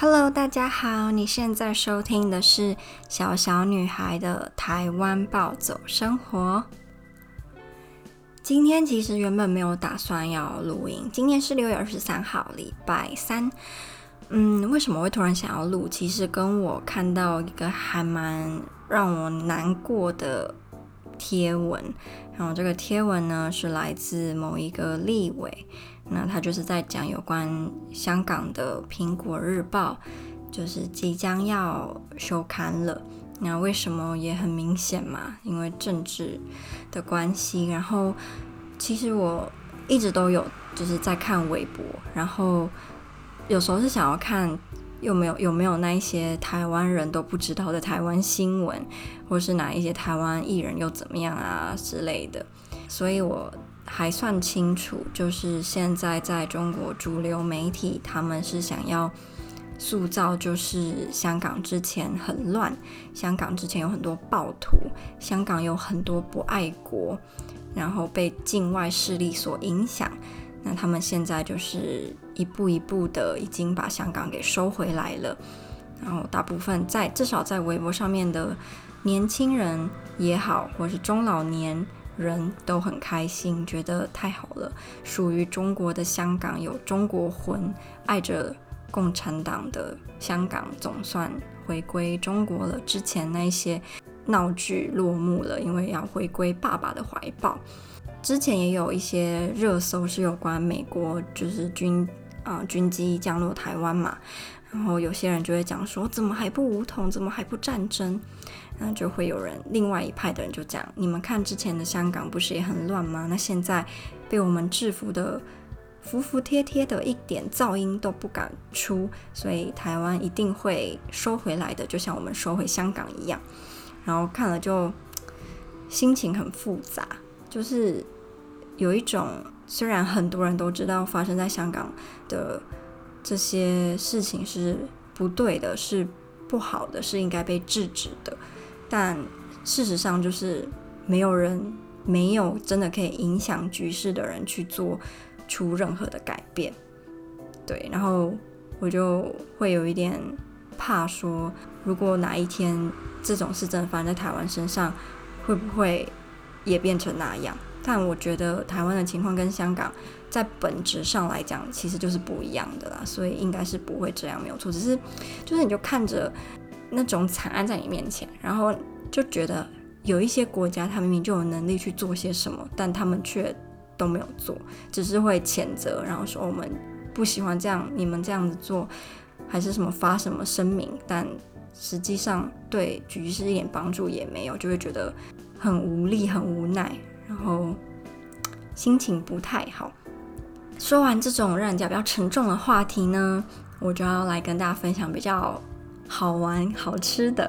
Chest，Hello，大家好，你现在收听的是小小女孩的台湾暴走生活。今天其实原本没有打算要录音，今天是六月二十三号，礼拜三。嗯，为什么会突然想要录？其实跟我看到一个还蛮让我难过的贴文，然后这个贴文呢是来自某一个立委，那他就是在讲有关香港的《苹果日报》，就是即将要休刊了。那为什么也很明显嘛？因为政治的关系。然后其实我一直都有就是在看微博，然后。有时候是想要看有没有有没有那一些台湾人都不知道的台湾新闻，或是哪一些台湾艺人又怎么样啊之类的，所以我还算清楚，就是现在在中国主流媒体，他们是想要塑造就是香港之前很乱，香港之前有很多暴徒，香港有很多不爱国，然后被境外势力所影响。那他们现在就是一步一步的已经把香港给收回来了，然后大部分在至少在微博上面的年轻人也好，或是中老年人都很开心，觉得太好了，属于中国的香港有中国魂，爱着共产党的香港总算回归中国了。之前那些闹剧落幕了，因为要回归爸爸的怀抱。之前也有一些热搜是有关美国，就是军啊、军机降落台湾嘛，然后有些人就会讲说，怎么还不武统，怎么还不战争？那就会有人另外一派的人就讲，你们看之前的香港不是也很乱吗？那现在被我们制服的服服帖帖的，一点噪音都不敢出，所以台湾一定会收回来的，就像我们收回香港一样。然后看了就心情很复杂。就是有一种，虽然很多人都知道发生在香港的这些事情是不对的，是不好的，是应该被制止的，但事实上就是没有人，没有真的可以影响局势的人去做出任何的改变。对，然后我就会有一点怕说，如果哪一天这种事真的发生在台湾身上，会不会？也变成那样，但我觉得台湾的情况跟香港在本质上来讲，其实就是不一样的啦，所以应该是不会这样，没有错。只是，就是你就看着那种惨案在你面前，然后就觉得有一些国家，他明明就有能力去做些什么，但他们却都没有做，只是会谴责，然后说我们不喜欢这样，你们这样子做，还是什么发什么声明，但实际上对局势一点帮助也没有，就会觉得。很无力，很无奈，然后心情不太好。说完这种让人家比较沉重的话题呢，我就要来跟大家分享比较好玩、好吃的。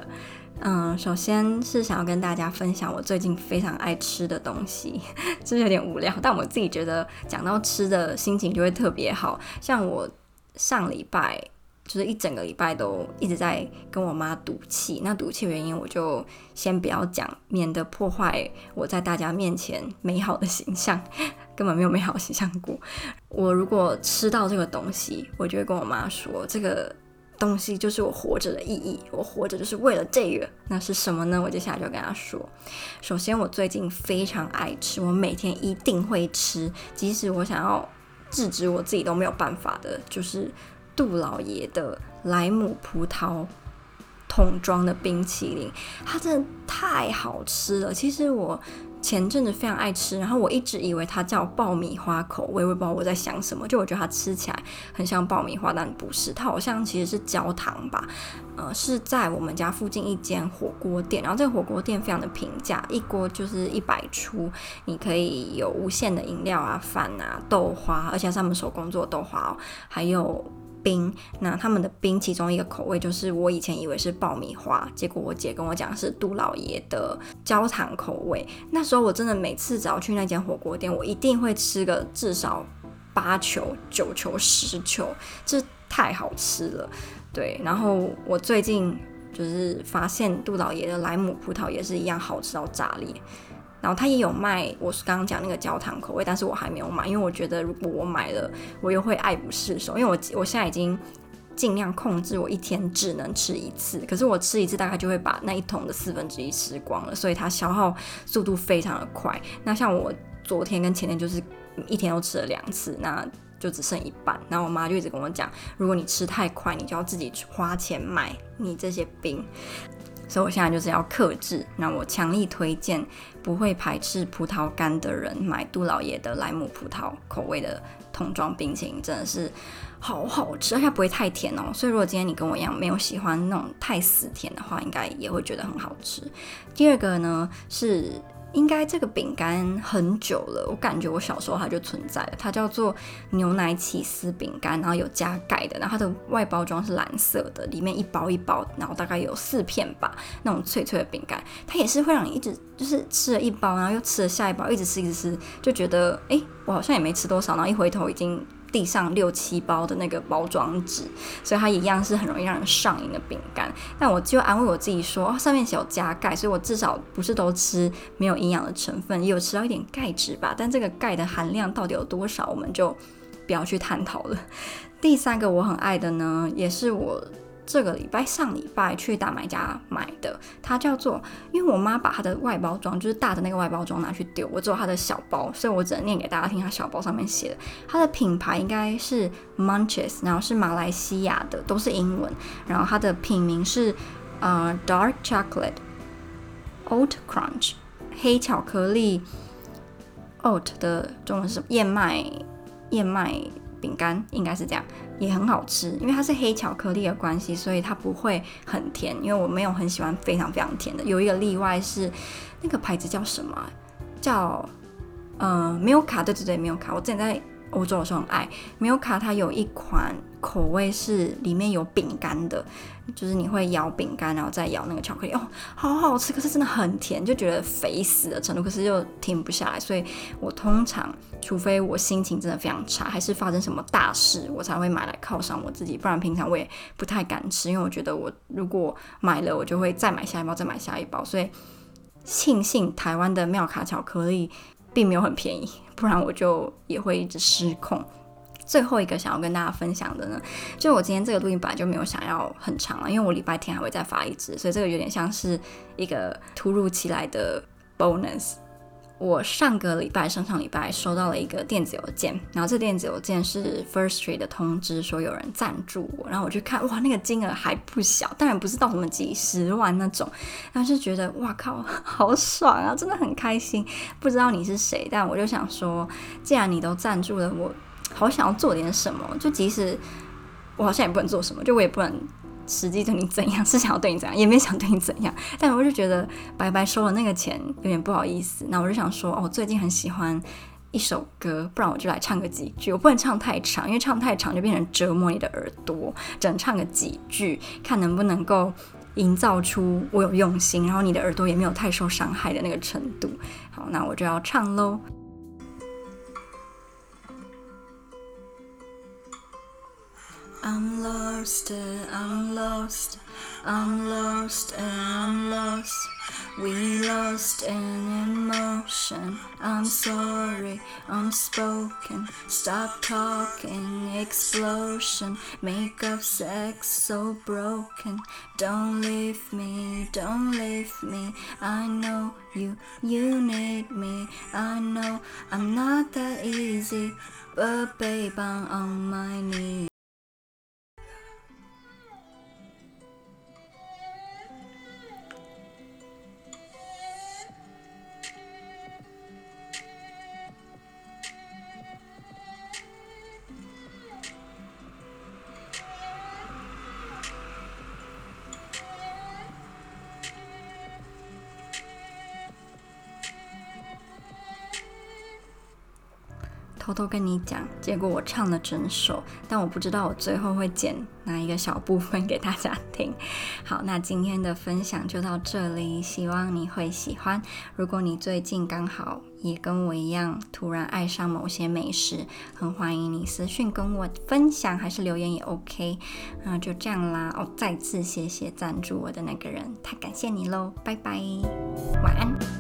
嗯，首先是想要跟大家分享我最近非常爱吃的东西，是有点无聊，但我自己觉得讲到吃的心情就会特别好。像我上礼拜。就是一整个礼拜都一直在跟我妈赌气，那赌气原因我就先不要讲，免得破坏我在大家面前美好的形象，根本没有美好形象过。我如果吃到这个东西，我就会跟我妈说，这个东西就是我活着的意义，我活着就是为了这个。那是什么呢？我接下来就跟她说，首先我最近非常爱吃，我每天一定会吃，即使我想要制止我自己都没有办法的，就是。杜老爷的莱姆葡萄桶装的冰淇淋，它真的太好吃了。其实我前阵子非常爱吃，然后我一直以为它叫爆米花口味，我也不知道我在想什么。就我觉得它吃起来很像爆米花，但不是，它好像其实是焦糖吧。呃，是在我们家附近一间火锅店，然后这个火锅店非常的平价，一锅就是一百出，你可以有无限的饮料啊、饭啊、豆花，而且他们手工做豆花哦，还有。冰，那他们的冰其中一个口味就是我以前以为是爆米花，结果我姐跟我讲是杜老爷的焦糖口味。那时候我真的每次只要去那间火锅店，我一定会吃个至少八球、九球、十球，这太好吃了。对，然后我最近就是发现杜老爷的莱姆葡萄也是一样好吃到炸裂。然后他也有卖，我是刚刚讲那个焦糖口味，但是我还没有买，因为我觉得如果我买了，我又会爱不释手。因为我我现在已经尽量控制，我一天只能吃一次，可是我吃一次大概就会把那一桶的四分之一吃光了，所以它消耗速度非常的快。那像我昨天跟前天就是一天都吃了两次，那就只剩一半。然后我妈就一直跟我讲，如果你吃太快，你就要自己花钱买你这些冰。所以我现在就是要克制。那我强力推荐不会排斥葡萄干的人买杜老爷的莱姆葡萄口味的桶装冰淇淋，真的是好好吃，而且不会太甜哦。所以如果今天你跟我一样没有喜欢那种太死甜的话，应该也会觉得很好吃。第二个呢是。应该这个饼干很久了，我感觉我小时候它就存在了。它叫做牛奶起司饼干，然后有加盖的，然后它的外包装是蓝色的，里面一包一包，然后大概有四片吧，那种脆脆的饼干，它也是会让你一直就是吃了一包，然后又吃了下一包，一直吃一直吃，就觉得诶，我好像也没吃多少，然后一回头已经。地上六七包的那个包装纸，所以它一样是很容易让人上瘾的饼干。但我就安慰我自己说，哦，上面写有加钙，所以我至少不是都吃没有营养的成分，也有吃到一点钙质吧。但这个钙的含量到底有多少，我们就不要去探讨了。第三个我很爱的呢，也是我。这个礼拜上礼拜去大买家买的，它叫做，因为我妈把它的外包装，就是大的那个外包装拿去丢，我只有它的小包，所以我只能念给大家听。它小包上面写的，它的品牌应该是 Munches，然后是马来西亚的，都是英文。然后它的品名是呃 Dark Chocolate Oat Crunch 黑巧克力 Oat 的中文是什么？燕麦燕麦饼干，应该是这样。也很好吃，因为它是黑巧克力的关系，所以它不会很甜。因为我没有很喜欢非常非常甜的。有一个例外是，那个牌子叫什么？叫呃没有卡对对对没有卡。我之前在欧洲的时候很爱 Milka，它有一款口味是里面有饼干的。就是你会咬饼干，然后再咬那个巧克力，哦，好好吃，可是真的很甜，就觉得肥死的程度，可是又停不下来。所以我通常，除非我心情真的非常差，还是发生什么大事，我才会买来犒赏我自己。不然平常我也不太敢吃，因为我觉得我如果买了，我就会再买下一包，再买下一包。所以庆幸台湾的妙卡巧克力并没有很便宜，不然我就也会一直失控。最后一个想要跟大家分享的呢，就我今天这个录音本来就没有想要很长了，因为我礼拜天还会再发一支，所以这个有点像是一个突如其来的 bonus。我上个礼拜、上上礼拜收到了一个电子邮件，然后这电子邮件是 Firstory 的通知，说有人赞助我，然后我去看，哇，那个金额还不小，当然不是到什么几十万那种，但是觉得哇靠，好爽啊，真的很开心。不知道你是谁，但我就想说，既然你都赞助了我。好想要做点什么，就即使我好像也不能做什么，就我也不能实际对你怎样，是想要对你怎样，也没想对你怎样。但我就觉得白白收了那个钱，有点不好意思。那我就想说，哦，我最近很喜欢一首歌，不然我就来唱个几句。我不能唱太长，因为唱太长就变成折磨你的耳朵。只能唱个几句，看能不能够营造出我有用心，然后你的耳朵也没有太受伤害的那个程度。好，那我就要唱喽。I'm lost, I'm lost, I'm lost, I'm lost. We lost in emotion. I'm sorry, unspoken. Stop talking, explosion. Make up sex so broken. Don't leave me, don't leave me. I know you, you need me. I know I'm not that easy, but babe, I'm on my knees. 偷偷跟你讲，结果我唱了整首，但我不知道我最后会剪哪一个小部分给大家听。好，那今天的分享就到这里，希望你会喜欢。如果你最近刚好也跟我一样突然爱上某些美食，很欢迎你私讯跟我分享，还是留言也 OK。那就这样啦，哦，再次谢谢赞助我的那个人，太感谢你喽，拜拜，晚安。